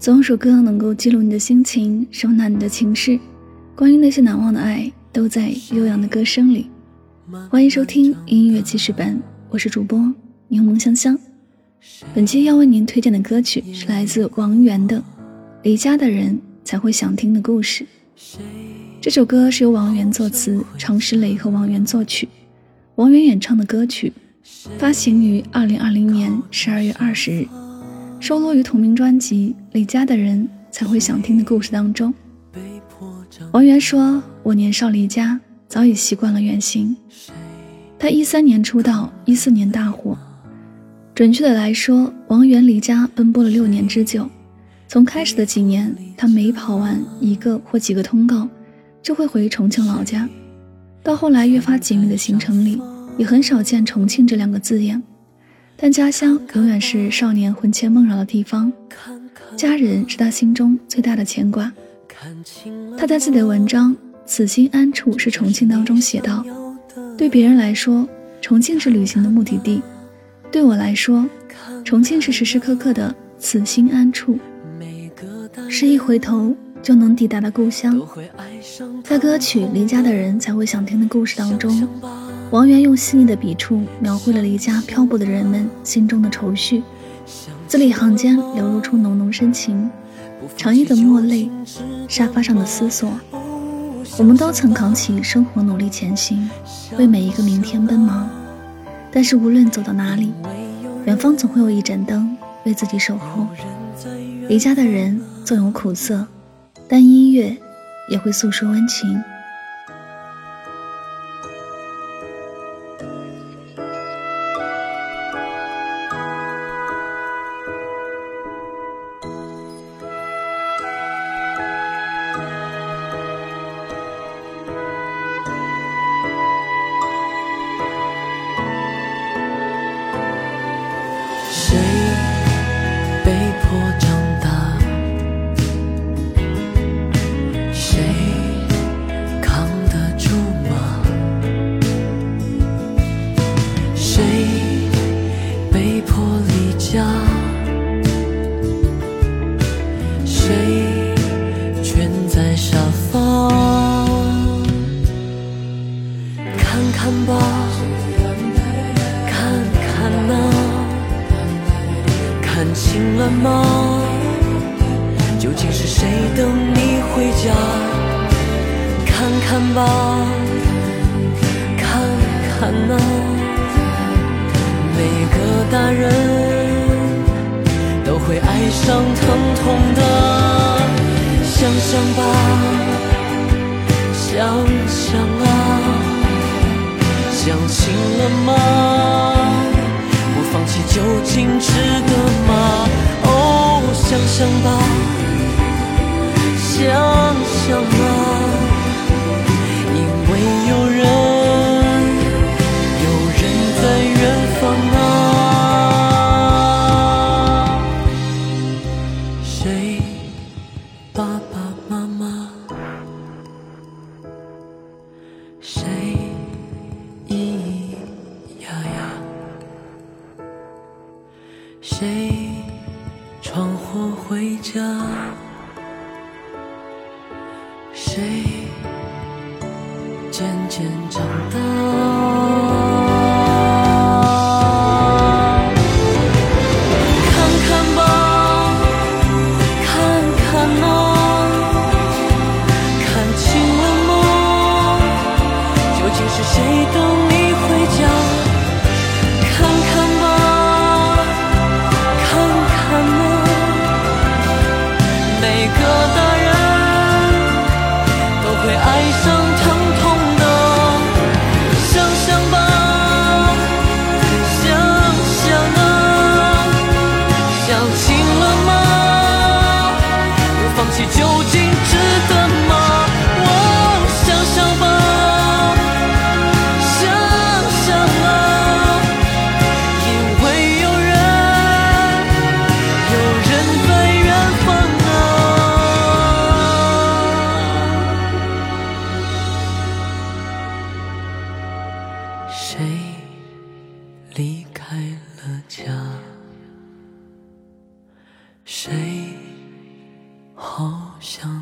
总有首歌能够记录你的心情，收纳你的情绪。关于那些难忘的爱，都在悠扬的歌声里。欢迎收听音乐记事本，我是主播柠檬香香。本期要为您推荐的歌曲是来自王源的《离家的人才会想听的故事》。这首歌是由王源作词，常石磊和王源作曲，王源演唱的歌曲，发行于二零二零年十二月二十日。收录于同名专辑《离家的人才会想听的故事》当中。王源说：“我年少离家，早已习惯了远行。他一三年出道，一四年大火。准确的来说，王源离家奔波了六年之久。从开始的几年，他每跑完一个或几个通告，就会回重庆老家。到后来越发紧密的行程里，也很少见重庆这两个字眼。”但家乡永远是少年魂牵梦绕的地方，家人是他心中最大的牵挂。他在自己的文章《此心安处是重庆》当中写道：“对别人来说，重庆是旅行的目的地；对我来说，重庆是时时刻刻的此心安处，是一回头就能抵达的故乡。”在歌曲《离家的人才会想听的故事》当中。王源用细腻的笔触描绘了离家漂泊的人们心中的愁绪，字里行间流露出浓浓深情。长夜的墨泪，沙发上的思索，我们都曾扛起生活努力前行，为每一个明天奔忙。但是无论走到哪里，远方总会有一盏灯为自己守候。离家的人纵有苦涩，但音乐也会诉说温情。谁蜷在沙发看看吧，看看呐，看清了吗？究竟是谁等你回家？看看吧，看看呐，每个大人都会爱上疼痛。想想吧，想想啊。想清了吗？不放弃究竟值得吗？哦，想想吧，想家？谁渐渐长大？谁好像